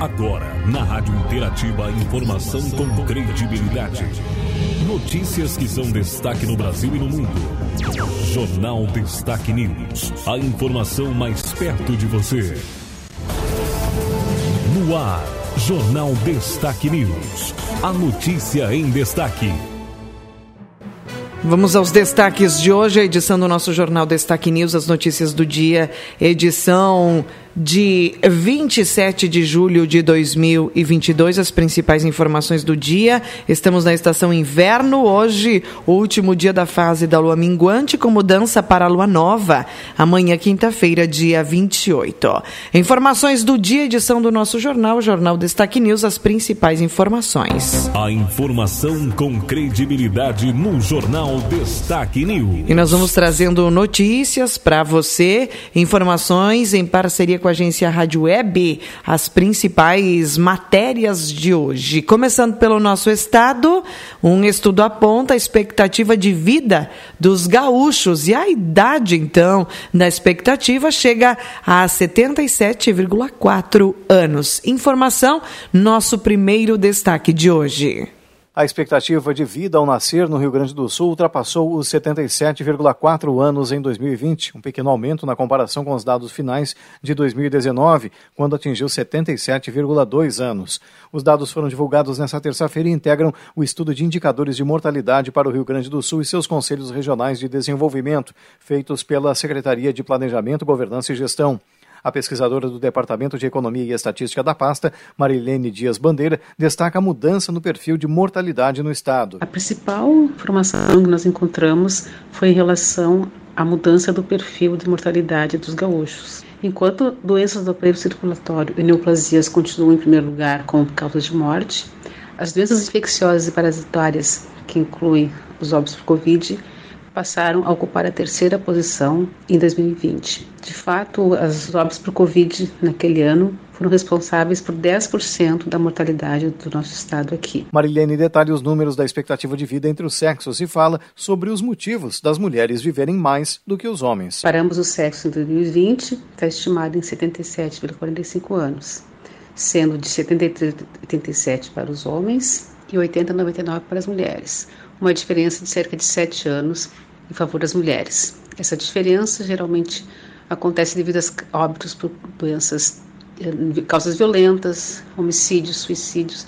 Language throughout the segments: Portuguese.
Agora, na Rádio Interativa, informação com credibilidade. Notícias que são destaque no Brasil e no mundo. Jornal Destaque News. A informação mais perto de você. No ar, Jornal Destaque News. A notícia em destaque. Vamos aos destaques de hoje, a edição do nosso Jornal Destaque News, as notícias do dia, edição de 27 de julho de 2022, as principais informações do dia. Estamos na estação inverno, hoje, o último dia da fase da lua minguante, com mudança para a lua nova. Amanhã, quinta-feira, dia 28. Informações do dia, edição do nosso jornal, Jornal Destaque News, as principais informações. A informação com credibilidade no Jornal Destaque News. E nós vamos trazendo notícias para você, informações em parceria com com a agência Rádio Web as principais matérias de hoje. Começando pelo nosso estado, um estudo aponta a expectativa de vida dos gaúchos e a idade, então, da expectativa chega a 77,4 anos. Informação, nosso primeiro destaque de hoje. A expectativa de vida ao nascer no Rio Grande do Sul ultrapassou os 77,4 anos em 2020, um pequeno aumento na comparação com os dados finais de 2019, quando atingiu 77,2 anos. Os dados foram divulgados nesta terça-feira e integram o estudo de indicadores de mortalidade para o Rio Grande do Sul e seus conselhos regionais de desenvolvimento, feitos pela Secretaria de Planejamento, Governança e Gestão. A pesquisadora do Departamento de Economia e Estatística da pasta, Marilene Dias Bandeira, destaca a mudança no perfil de mortalidade no estado. A principal informação que nós encontramos foi em relação à mudança do perfil de mortalidade dos gaúchos. Enquanto doenças do aparelho circulatório e neoplasias continuam em primeiro lugar como causas de morte, as doenças infecciosas e parasitárias, que incluem os óbitos por Covid, passaram a ocupar a terceira posição em 2020. De fato, as óbitos por Covid naquele ano foram responsáveis por 10% da mortalidade do nosso estado aqui. Marilene detalha os números da expectativa de vida entre os sexos e fala sobre os motivos das mulheres viverem mais do que os homens. Para ambos os sexos em 2020, está estimado em 77,45 anos, sendo de 73,87 para os homens e 80,99 para as mulheres, uma diferença de cerca de 7 anos em favor das mulheres. Essa diferença geralmente acontece devido a óbitos por doenças, eh, causas violentas, homicídios, suicídios,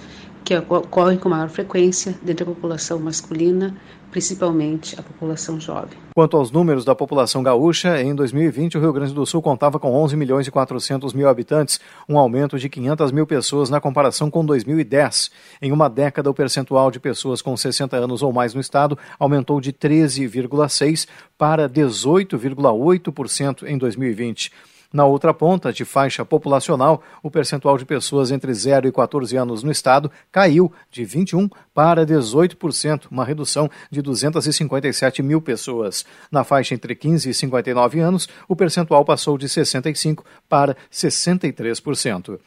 que ocorrem com maior frequência dentro da população masculina principalmente a população jovem. Quanto aos números da população gaúcha, em 2020 o Rio Grande do Sul contava com 11 milhões e 400 mil habitantes, um aumento de 500 mil pessoas na comparação com 2010. Em uma década, o percentual de pessoas com 60 anos ou mais no estado aumentou de 13,6% para 18,8% em 2020. Na outra ponta, de faixa populacional, o percentual de pessoas entre 0 e 14 anos no estado caiu de 21 para 18%, uma redução de 257 mil pessoas. Na faixa entre 15 e 59 anos, o percentual passou de 65 para 63%.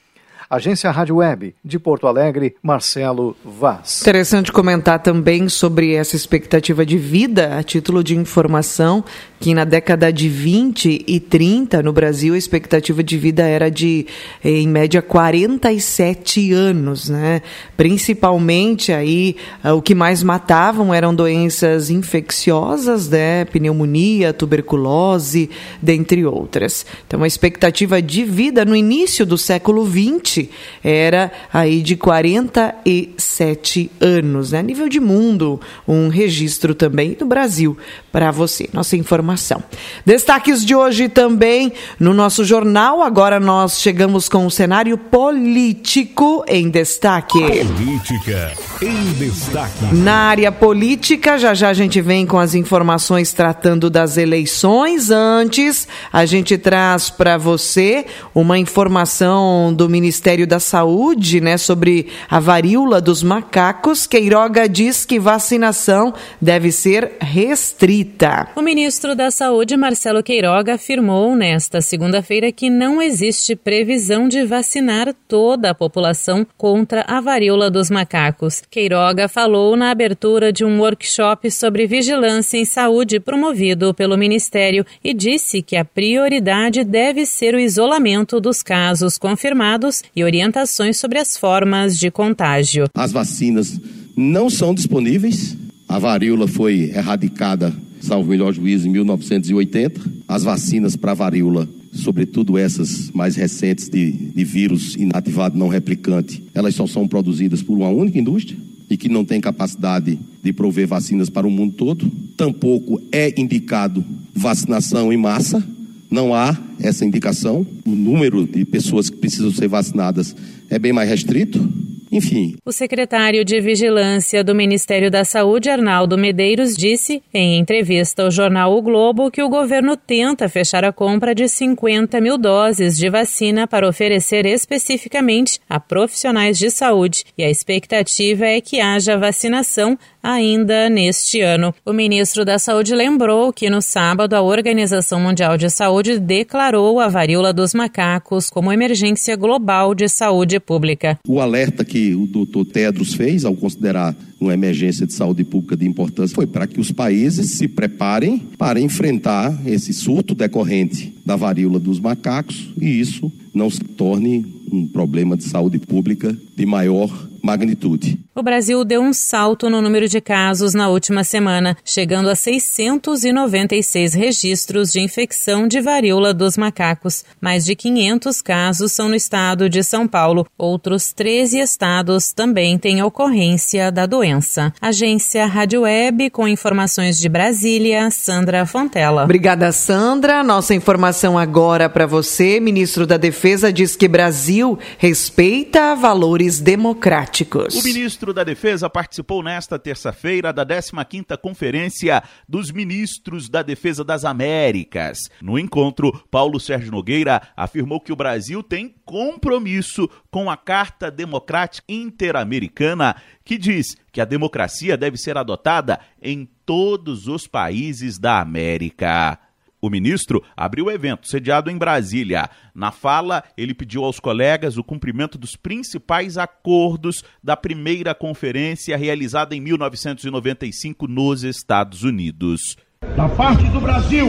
Agência Rádio Web, de Porto Alegre, Marcelo Vaz. Interessante comentar também sobre essa expectativa de vida, a título de informação, que na década de 20 e 30 no Brasil a expectativa de vida era de em média 47 anos, né? Principalmente aí o que mais matavam eram doenças infecciosas, né? Pneumonia, tuberculose, dentre outras. Então a expectativa de vida no início do século 20 era aí de 47 anos, né? A nível de mundo, um registro também no Brasil para você. Nossa informação informação. Destaques de hoje também no nosso jornal. Agora nós chegamos com o cenário político em destaque. Política em destaque. Na área política, já já a gente vem com as informações tratando das eleições. Antes, a gente traz para você uma informação do Ministério da Saúde, né, sobre a varíola dos macacos. Queiroga diz que vacinação deve ser restrita. O ministro da Saúde, Marcelo Queiroga, afirmou nesta segunda-feira que não existe previsão de vacinar toda a população contra a varíola dos macacos. Queiroga falou na abertura de um workshop sobre vigilância em saúde promovido pelo Ministério e disse que a prioridade deve ser o isolamento dos casos confirmados e orientações sobre as formas de contágio. As vacinas não são disponíveis. A varíola foi erradicada, salvo melhor juízo, em 1980. As vacinas para varíola sobretudo essas mais recentes de, de vírus inativado não replicante, elas só são produzidas por uma única indústria e que não tem capacidade de prover vacinas para o mundo todo. Tampouco é indicado vacinação em massa, não há essa indicação. O número de pessoas que precisam ser vacinadas é bem mais restrito. Enfim. O secretário de Vigilância do Ministério da Saúde, Arnaldo Medeiros, disse em entrevista ao jornal O Globo que o governo tenta fechar a compra de 50 mil doses de vacina para oferecer especificamente a profissionais de saúde e a expectativa é que haja vacinação ainda neste ano. O ministro da Saúde lembrou que no sábado a Organização Mundial de Saúde declarou a varíola dos macacos como emergência global de saúde pública. O alerta que o doutor Tedros fez ao considerar uma emergência de saúde pública de importância foi para que os países se preparem para enfrentar esse surto decorrente da varíola dos macacos e isso não se torne um problema de saúde pública de maior magnitude. O Brasil deu um salto no número de casos na última semana, chegando a 696 registros de infecção de varíola dos macacos. Mais de 500 casos são no estado de São Paulo. Outros 13 estados também têm ocorrência da doença. Agência Rádio Web, com informações de Brasília, Sandra Fontela. Obrigada, Sandra. Nossa informação agora para você. Ministro da Defesa diz que Brasil respeita valores democráticos. O ministro da Defesa participou nesta terça-feira da 15ª Conferência dos Ministros da Defesa das Américas. No encontro, Paulo Sérgio Nogueira afirmou que o Brasil tem compromisso com a Carta Democrática Interamericana, que diz que a democracia deve ser adotada em todos os países da América. O ministro abriu o evento sediado em Brasília. Na fala, ele pediu aos colegas o cumprimento dos principais acordos da primeira conferência realizada em 1995 nos Estados Unidos. Da parte do Brasil,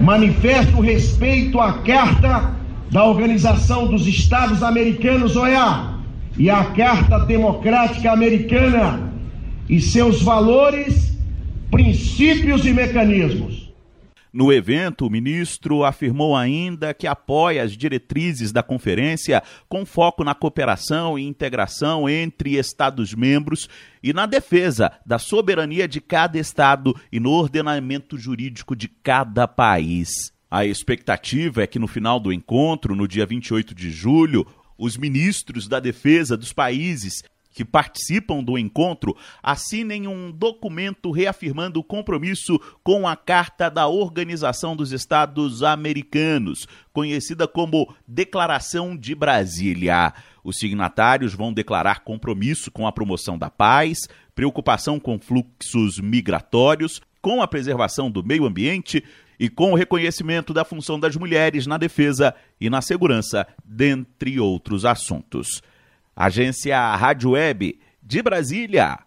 manifesto respeito à Carta da Organização dos Estados Americanos, OEA, e à Carta Democrática Americana e seus valores, princípios e mecanismos. No evento, o ministro afirmou ainda que apoia as diretrizes da conferência com foco na cooperação e integração entre Estados-membros e na defesa da soberania de cada Estado e no ordenamento jurídico de cada país. A expectativa é que no final do encontro, no dia 28 de julho, os ministros da defesa dos países que participam do encontro assinem um documento reafirmando o compromisso com a Carta da Organização dos Estados Americanos, conhecida como Declaração de Brasília. Os signatários vão declarar compromisso com a promoção da paz, preocupação com fluxos migratórios, com a preservação do meio ambiente e com o reconhecimento da função das mulheres na defesa e na segurança, dentre outros assuntos. Agência Rádio Web de Brasília,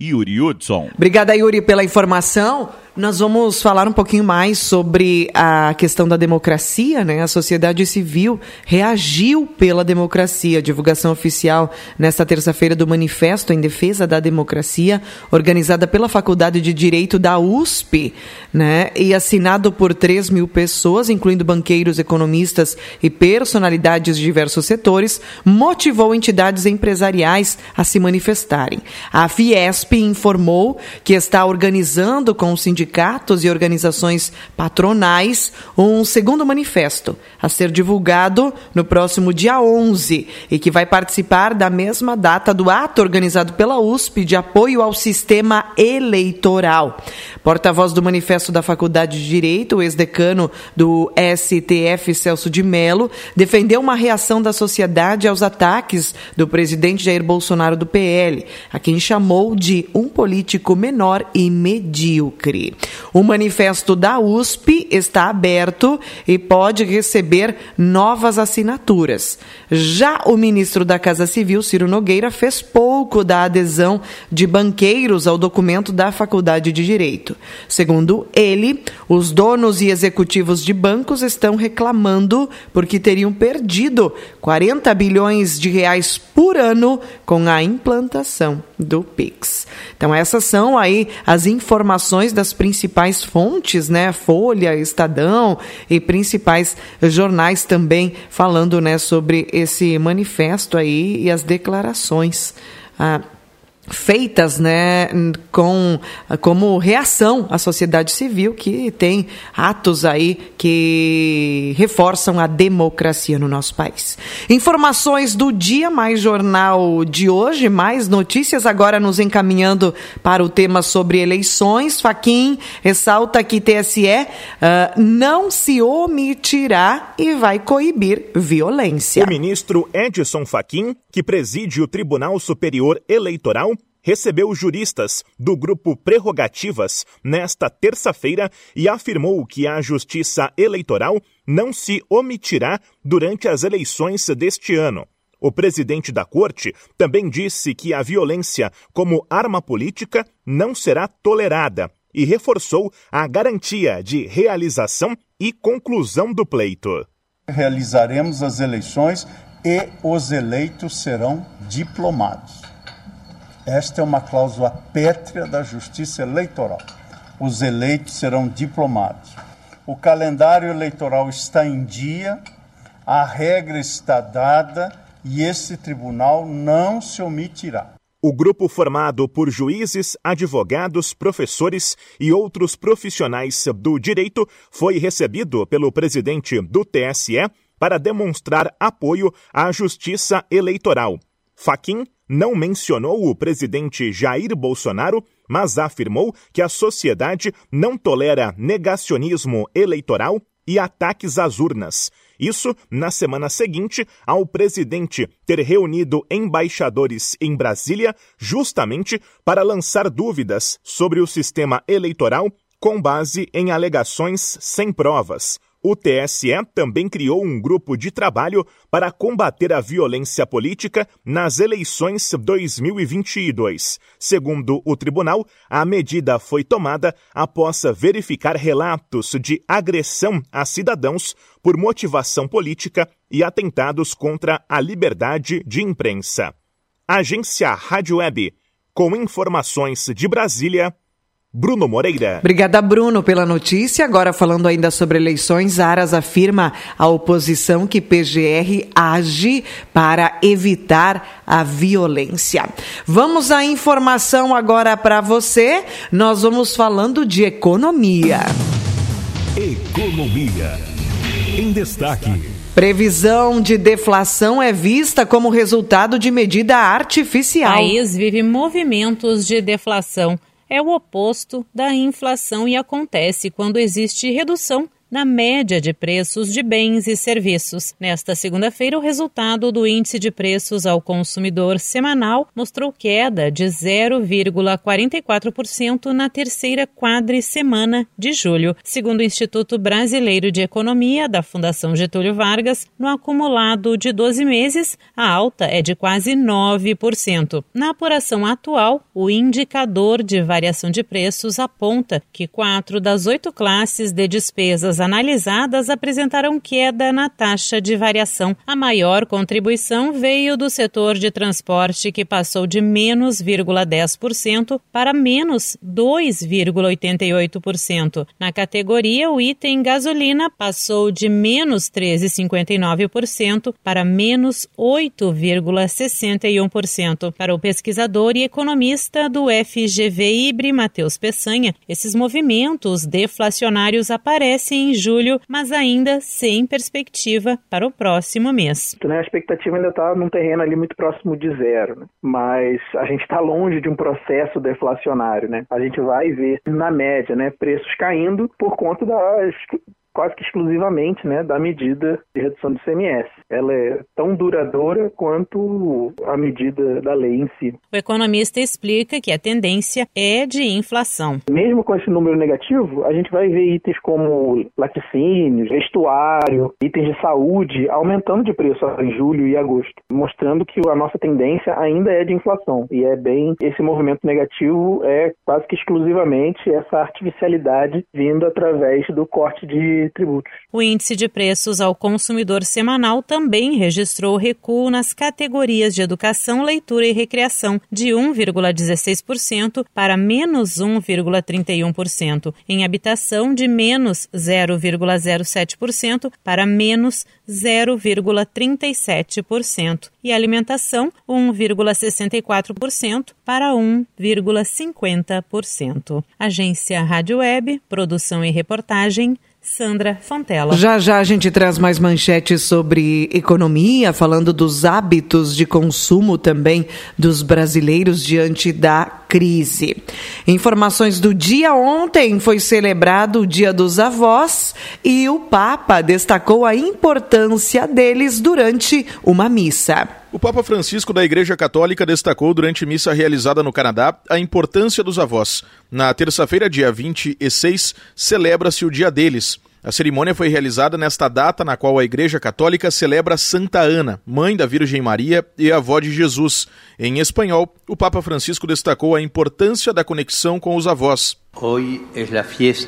Yuri Hudson. Obrigada, Yuri, pela informação. Nós vamos falar um pouquinho mais sobre a questão da democracia, né? A sociedade civil reagiu pela democracia. A divulgação oficial nesta terça-feira do Manifesto em Defesa da Democracia, organizada pela Faculdade de Direito da USP, né? E assinado por 3 mil pessoas, incluindo banqueiros, economistas e personalidades de diversos setores, motivou entidades empresariais a se manifestarem. A Fiesp informou que está organizando com o sindicato sindicatos e organizações patronais um segundo manifesto a ser divulgado no próximo dia 11 e que vai participar da mesma data do ato organizado pela USP de apoio ao sistema eleitoral. Porta-voz do manifesto da Faculdade de Direito, o ex-decano do STF, Celso de Mello, defendeu uma reação da sociedade aos ataques do presidente Jair Bolsonaro do PL, a quem chamou de um político menor e medíocre. O manifesto da USP está aberto e pode receber novas assinaturas. Já o ministro da Casa Civil, Ciro Nogueira, fez pouco da adesão de banqueiros ao documento da Faculdade de Direito. Segundo ele, os donos e executivos de bancos estão reclamando porque teriam perdido 40 bilhões de reais por ano com a implantação do Pix. Então essas são aí as informações das principais fontes, né, Folha, Estadão e principais jornais também falando, né, sobre esse manifesto aí e as declarações. Ah, feitas né, com, como reação à sociedade civil que tem atos aí que reforçam a democracia no nosso país. Informações do dia mais jornal de hoje, mais notícias agora nos encaminhando para o tema sobre eleições. Faquim ressalta que TSE uh, ah, não se omitirá e vai coibir violência. O ministro Edson Faquim, que preside o Tribunal Superior Eleitoral, recebeu juristas do grupo Prerrogativas nesta terça-feira e afirmou que a Justiça Eleitoral não se omitirá durante as eleições deste ano. O presidente da corte também disse que a violência como arma política não será tolerada e reforçou a garantia de realização e conclusão do pleito. Realizaremos as eleições e os eleitos serão diplomados. Esta é uma cláusula pétrea da justiça eleitoral. Os eleitos serão diplomados. O calendário eleitoral está em dia, a regra está dada e esse tribunal não se omitirá. O grupo formado por juízes, advogados, professores e outros profissionais do direito foi recebido pelo presidente do TSE para demonstrar apoio à justiça eleitoral. Faquim não mencionou o presidente Jair Bolsonaro, mas afirmou que a sociedade não tolera negacionismo eleitoral e ataques às urnas. Isso na semana seguinte ao presidente ter reunido embaixadores em Brasília justamente para lançar dúvidas sobre o sistema eleitoral com base em alegações sem provas. O TSE também criou um grupo de trabalho para combater a violência política nas eleições 2022. Segundo o tribunal, a medida foi tomada após verificar relatos de agressão a cidadãos por motivação política e atentados contra a liberdade de imprensa. Agência Rádio Web, com informações de Brasília. Bruno Moreira. Obrigada, Bruno, pela notícia. Agora, falando ainda sobre eleições, Aras afirma à oposição que PGR age para evitar a violência. Vamos à informação agora para você. Nós vamos falando de economia. Economia. Em destaque. Previsão de deflação é vista como resultado de medida artificial. O país vive movimentos de deflação é o oposto da inflação e acontece quando existe redução na média de preços de bens e serviços. Nesta segunda-feira, o resultado do índice de preços ao consumidor semanal mostrou queda de 0,44% na terceira quadricemana de julho. Segundo o Instituto Brasileiro de Economia da Fundação Getúlio Vargas, no acumulado de 12 meses, a alta é de quase 9%. Na apuração atual, o indicador de variação de preços aponta que quatro das oito classes de despesas analisadas apresentaram queda na taxa de variação. A maior contribuição veio do setor de transporte, que passou de menos 0,10% para menos 2,88%. Na categoria, o item gasolina passou de menos 13,59% para menos 8,61%. Para o pesquisador e economista do FGV Ibre, Matheus Peçanha, esses movimentos deflacionários aparecem em julho, mas ainda sem perspectiva para o próximo mês. Né, a expectativa ainda está num terreno ali muito próximo de zero, né? mas a gente está longe de um processo deflacionário. Né? A gente vai ver, na média, né, preços caindo por conta das quase que exclusivamente né, da medida de redução do CMS. Ela é tão duradoura quanto a medida da lei em si. O economista explica que a tendência é de inflação. Mesmo com esse número negativo, a gente vai ver itens como laticínios, vestuário, itens de saúde aumentando de preço em julho e agosto, mostrando que a nossa tendência ainda é de inflação. E é bem esse movimento negativo é quase que exclusivamente essa artificialidade vindo através do corte tributos. O índice de preços ao consumidor semanal também registrou recuo nas categorias de educação, leitura e recreação, de 1,16% para menos 1,31%, em habitação de menos 0,07% para menos 0,37% e alimentação 1,64% para 1,50%. Agência Rádio Web, produção e reportagem Sandra Fontela. Já já a gente traz mais manchetes sobre economia, falando dos hábitos de consumo também dos brasileiros diante da crise. Informações do dia ontem foi celebrado o Dia dos Avós e o Papa destacou a importância deles durante uma missa. O Papa Francisco da Igreja Católica destacou durante missa realizada no Canadá a importância dos avós. Na terça-feira, dia 26, celebra-se o Dia deles. A cerimônia foi realizada nesta data na qual a Igreja Católica celebra Santa Ana, mãe da Virgem Maria e avó de Jesus. Em espanhol, o Papa Francisco destacou a importância da conexão com os avós.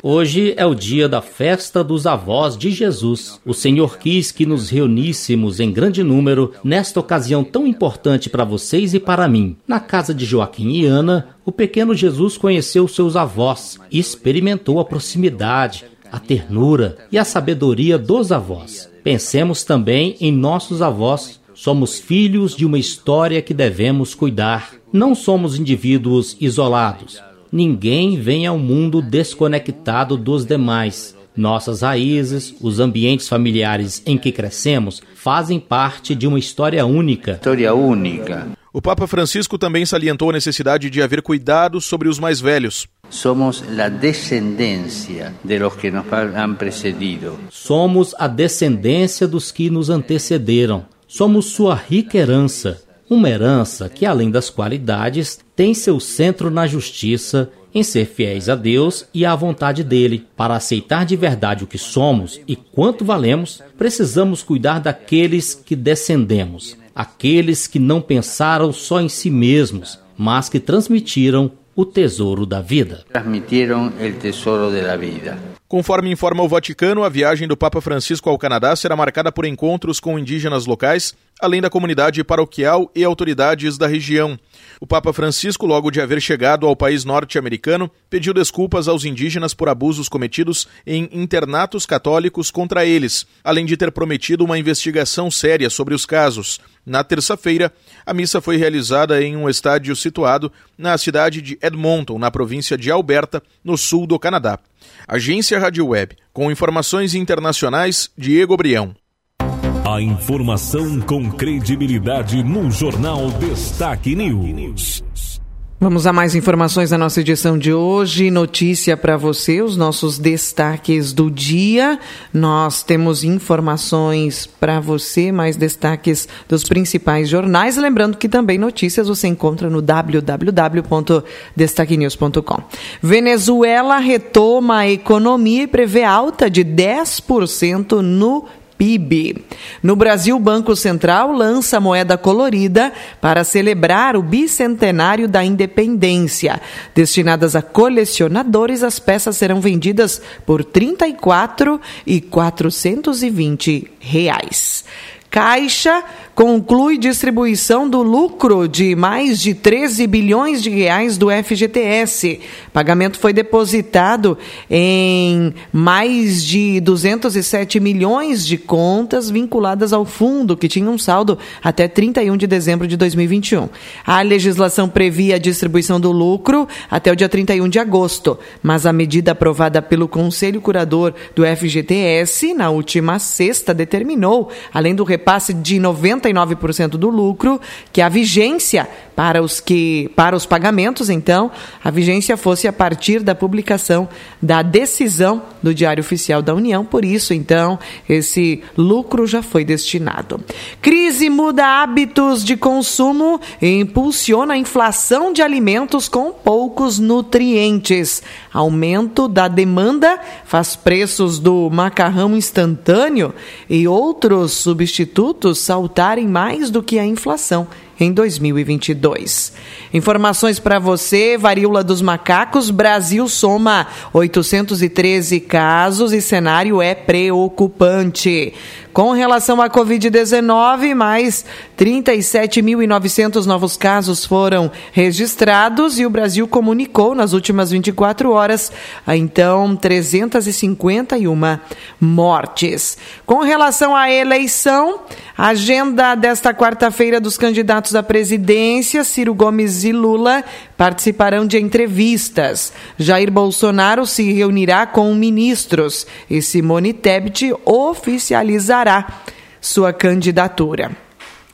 Hoje é o dia da festa dos avós de Jesus. O Senhor quis que nos reuníssemos em grande número nesta ocasião tão importante para vocês e para mim. Na casa de Joaquim e Ana, o pequeno Jesus conheceu seus avós e experimentou a proximidade, a ternura e a sabedoria dos avós. Pensemos também em nossos avós. Somos filhos de uma história que devemos cuidar. Não somos indivíduos isolados. Ninguém vem ao mundo desconectado dos demais. Nossas raízes, os ambientes familiares em que crescemos, fazem parte de uma história única. História única. O Papa Francisco também salientou a necessidade de haver cuidado sobre os mais velhos. Somos a descendência de los que nos han precedido. Somos a descendência dos que nos antecederam. Somos sua rica herança. Uma herança que, além das qualidades, tem seu centro na justiça, em ser fiéis a Deus e à vontade dele. Para aceitar de verdade o que somos e quanto valemos, precisamos cuidar daqueles que descendemos, aqueles que não pensaram só em si mesmos, mas que transmitiram o tesouro da vida. Transmitiram o tesouro da vida. Conforme informa o Vaticano, a viagem do Papa Francisco ao Canadá será marcada por encontros com indígenas locais, além da comunidade paroquial e autoridades da região. O Papa Francisco, logo de haver chegado ao país norte-americano, pediu desculpas aos indígenas por abusos cometidos em internatos católicos contra eles, além de ter prometido uma investigação séria sobre os casos. Na terça-feira, a missa foi realizada em um estádio situado na cidade de Edmonton, na província de Alberta, no sul do Canadá. Agência Rádio Web, com informações internacionais, Diego Brião. A informação com credibilidade no Jornal Destaque News. Vamos a mais informações na nossa edição de hoje. Notícia para você, os nossos destaques do dia. Nós temos informações para você, mais destaques dos principais jornais. Lembrando que também notícias você encontra no www.destaquenews.com. Venezuela retoma a economia e prevê alta de 10% no PIB. No Brasil, o Banco Central lança moeda colorida para celebrar o bicentenário da independência. Destinadas a colecionadores, as peças serão vendidas por R$ 34 e 420 reais. Caixa conclui distribuição do lucro de mais de 13 bilhões de reais do FGTS. Pagamento foi depositado em mais de 207 milhões de contas vinculadas ao fundo, que tinha um saldo até 31 de dezembro de 2021. A legislação previa a distribuição do lucro até o dia 31 de agosto, mas a medida aprovada pelo Conselho Curador do FGTS na última sexta determinou, além do repasse de 90 99% do lucro, que a vigência para os que para os pagamentos, então, a vigência fosse a partir da publicação da decisão do Diário Oficial da União. Por isso, então, esse lucro já foi destinado. Crise muda hábitos de consumo e impulsiona a inflação de alimentos com poucos nutrientes. Aumento da demanda faz preços do macarrão instantâneo e outros substitutos saltarem mais do que a inflação em 2022. Informações para você: varíola dos macacos. Brasil soma 813 casos e cenário é preocupante. Com relação à Covid-19, mais 37.900 novos casos foram registrados e o Brasil comunicou nas últimas 24 horas, então, 351 mortes. Com relação à eleição, a agenda desta quarta-feira dos candidatos à presidência, Ciro Gomes e Lula, participarão de entrevistas. Jair Bolsonaro se reunirá com ministros e Simone Tebet oficializará sua candidatura.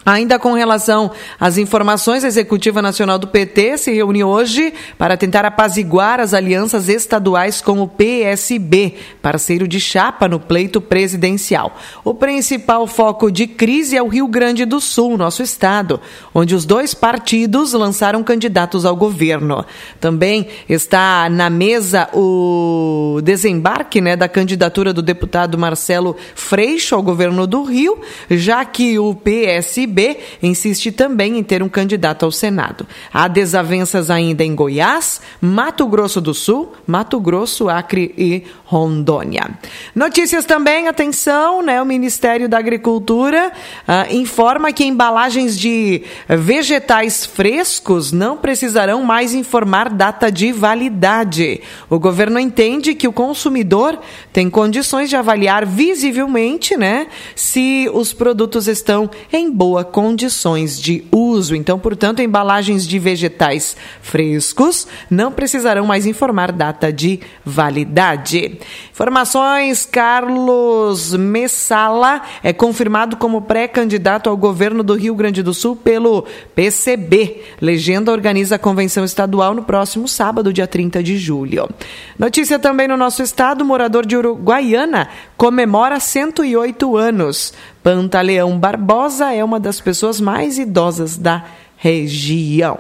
Ainda com relação às informações, a Executiva Nacional do PT se reuniu hoje para tentar apaziguar as alianças estaduais com o PSB, parceiro de chapa no pleito presidencial. O principal foco de crise é o Rio Grande do Sul, nosso estado, onde os dois partidos lançaram candidatos ao governo. Também está na mesa o desembarque né, da candidatura do deputado Marcelo Freixo ao governo do Rio, já que o PSB insiste também em ter um candidato ao Senado. Há desavenças ainda em Goiás, Mato Grosso do Sul, Mato Grosso, Acre e Rondônia. Notícias também, atenção, né? O Ministério da Agricultura uh, informa que embalagens de vegetais frescos não precisarão mais informar data de validade. O governo entende que o consumidor tem condições de avaliar visivelmente, né, se os produtos estão em boa condições de uso. Então, portanto, embalagens de vegetais frescos não precisarão mais informar data de validade. Informações: Carlos Messala é confirmado como pré-candidato ao governo do Rio Grande do Sul pelo PCB. Legenda organiza a convenção estadual no próximo sábado, dia 30 de julho. Notícia também no nosso estado: morador de Uruguaiana comemora 108 anos. Pantaleão Barbosa é uma das pessoas mais idosas da região.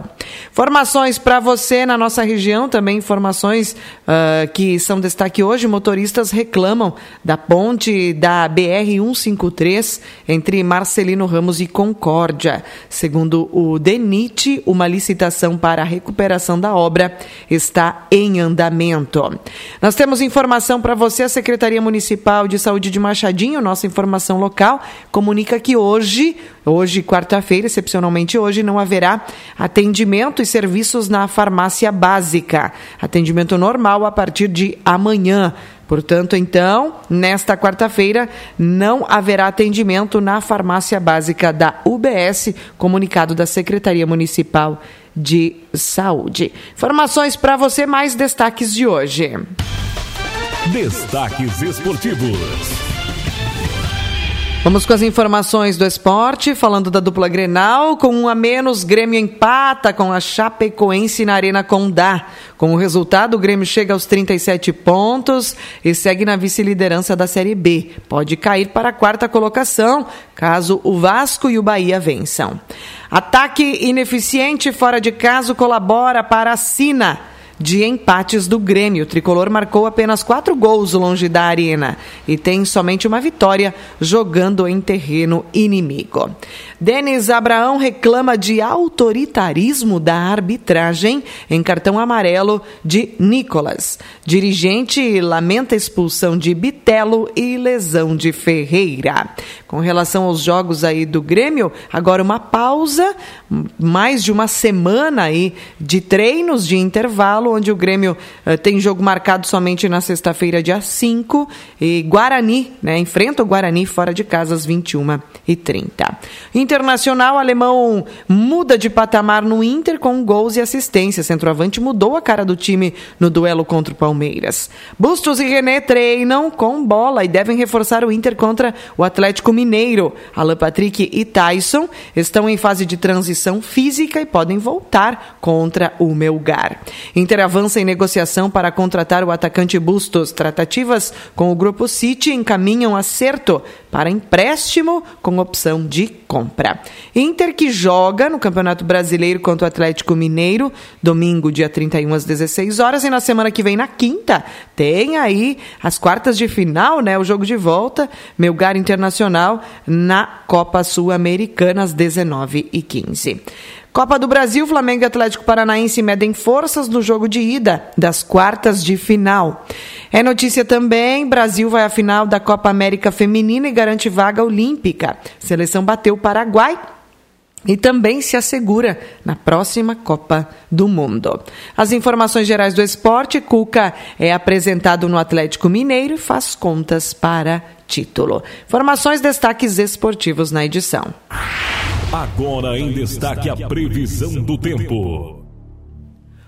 Informações para você na nossa região, também informações uh, que são destaque hoje. Motoristas reclamam da ponte da BR-153 entre Marcelino Ramos e Concórdia. Segundo o DENIT, uma licitação para a recuperação da obra está em andamento. Nós temos informação para você. A Secretaria Municipal de Saúde de Machadinho, nossa informação local, comunica que hoje, hoje, quarta-feira, excepcionalmente hoje, não haverá atendimento e serviços na farmácia básica. Atendimento normal a partir de amanhã. Portanto, então, nesta quarta-feira, não haverá atendimento na farmácia básica da UBS, comunicado da Secretaria Municipal de Saúde. Informações para você, mais destaques de hoje. Destaques esportivos. Vamos com as informações do esporte, falando da dupla Grenal. Com um a menos, Grêmio empata com a Chapecoense na Arena Condá. Com o resultado, o Grêmio chega aos 37 pontos e segue na vice-liderança da Série B. Pode cair para a quarta colocação, caso o Vasco e o Bahia vençam. Ataque ineficiente fora de casa colabora para a Sina de empates do Grêmio. O tricolor marcou apenas quatro gols longe da arena e tem somente uma vitória jogando em terreno inimigo. Denis Abraão reclama de autoritarismo da arbitragem em cartão amarelo de Nicolas. Dirigente lamenta expulsão de Bitelo e lesão de Ferreira. Com relação aos jogos aí do Grêmio, agora uma pausa, mais de uma semana aí de treinos de intervalo Paulo, onde o Grêmio uh, tem jogo marcado somente na sexta-feira, dia 5. E Guarani, né? Enfrenta o Guarani fora de casa às 21h30. Internacional alemão muda de patamar no Inter com gols e assistência. Centroavante mudou a cara do time no duelo contra o Palmeiras. Bustos e René treinam com bola e devem reforçar o Inter contra o Atlético Mineiro. Alan Patrick e Tyson estão em fase de transição física e podem voltar contra o Melgar. Inter avança em negociação para contratar o atacante Bustos. Tratativas com o Grupo City encaminham acerto para empréstimo com opção de compra. Inter que joga no Campeonato Brasileiro contra o Atlético Mineiro, domingo, dia 31 às 16 horas e na semana que vem na quinta, tem aí as quartas de final, né, o jogo de volta, Melgar Internacional na Copa Sul-Americana às 19 e 15. Copa do Brasil, Flamengo e Atlético Paranaense medem forças no jogo de ida das quartas de final. É notícia também, Brasil vai à final da Copa América Feminina e garante vaga olímpica. Seleção bateu o Paraguai e também se assegura na próxima Copa do Mundo. As informações gerais do esporte, Cuca é apresentado no Atlético Mineiro e faz contas para título. Informações, destaques esportivos na edição. Agora em destaque a previsão do tempo.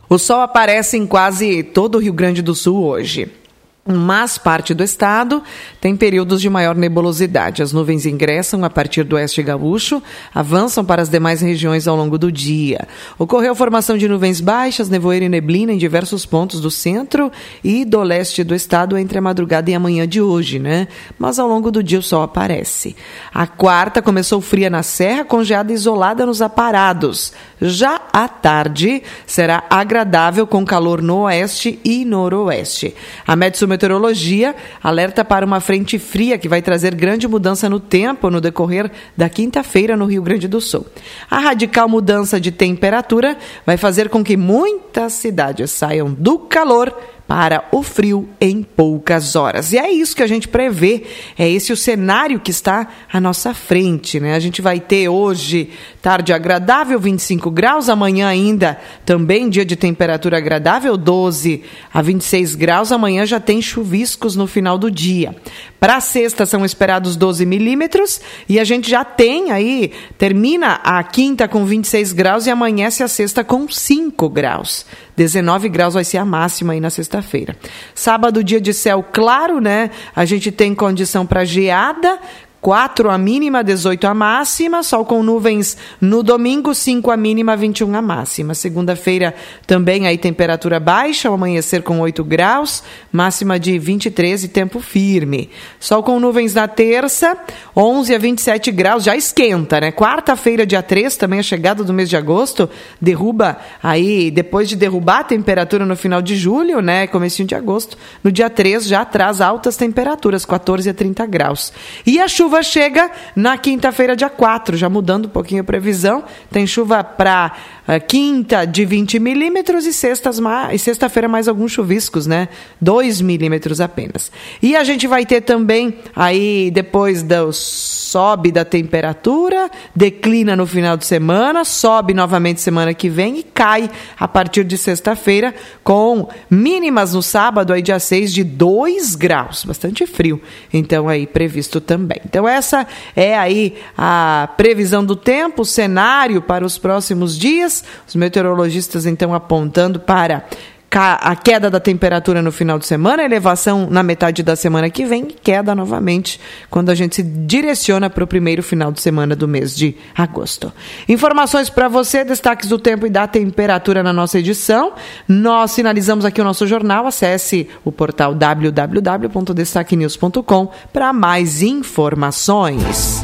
O sol aparece em quase todo o Rio Grande do Sul hoje mas parte do estado tem períodos de maior nebulosidade. As nuvens ingressam a partir do oeste gaúcho, avançam para as demais regiões ao longo do dia. Ocorreu formação de nuvens baixas, nevoeiro e neblina em diversos pontos do centro e do leste do estado entre a madrugada e a manhã de hoje, né? Mas ao longo do dia o sol aparece. A quarta começou fria na serra, com geada isolada nos aparados. Já à tarde será agradável com calor no oeste e noroeste. A média Meteorologia alerta para uma frente fria que vai trazer grande mudança no tempo no decorrer da quinta-feira no Rio Grande do Sul. A radical mudança de temperatura vai fazer com que muitas cidades saiam do calor para o frio em poucas horas. E é isso que a gente prevê, é esse o cenário que está à nossa frente. Né? A gente vai ter hoje tarde agradável, 25 graus, amanhã ainda também dia de temperatura agradável, 12 a 26 graus, amanhã já tem chuviscos no final do dia. Para sexta são esperados 12 milímetros e a gente já tem aí, termina a quinta com 26 graus e amanhece a sexta com 5 graus. 19 graus vai ser a máxima aí na sexta-feira. Sábado, dia de céu claro, né? A gente tem condição para geada, 4 a mínima, 18 a máxima, sol com nuvens no domingo, 5 a mínima, 21 a máxima. Segunda-feira também aí temperatura baixa, ao amanhecer com 8 graus, máxima de 23 e tempo firme. Sol com nuvens na terça, 11 a 27 graus, já esquenta, né? Quarta-feira, dia 3, também a chegada do mês de agosto, derruba aí, depois de derrubar a temperatura no final de julho, né? Comecinho de agosto, no dia 3 já traz altas temperaturas, 14 a 30 graus. E a chuva chuva chega na quinta-feira, dia 4, já mudando um pouquinho a previsão. Tem chuva para quinta de 20 milímetros e sexta-feira sexta mais alguns chuviscos, né? 2 milímetros apenas. E a gente vai ter também aí, depois do sobe da temperatura, declina no final de semana, sobe novamente semana que vem e cai a partir de sexta-feira, com mínimas no sábado, aí dia 6, de 2 graus. Bastante frio. Então, aí previsto também. Então, essa é aí a previsão do tempo, o cenário para os próximos dias. Os meteorologistas, então, apontando para a queda da temperatura no final de semana, elevação na metade da semana que vem e queda novamente quando a gente se direciona para o primeiro final de semana do mês de agosto. Informações para você, destaques do tempo e da temperatura na nossa edição. Nós finalizamos aqui o nosso jornal. Acesse o portal www.destaquenews.com para mais informações.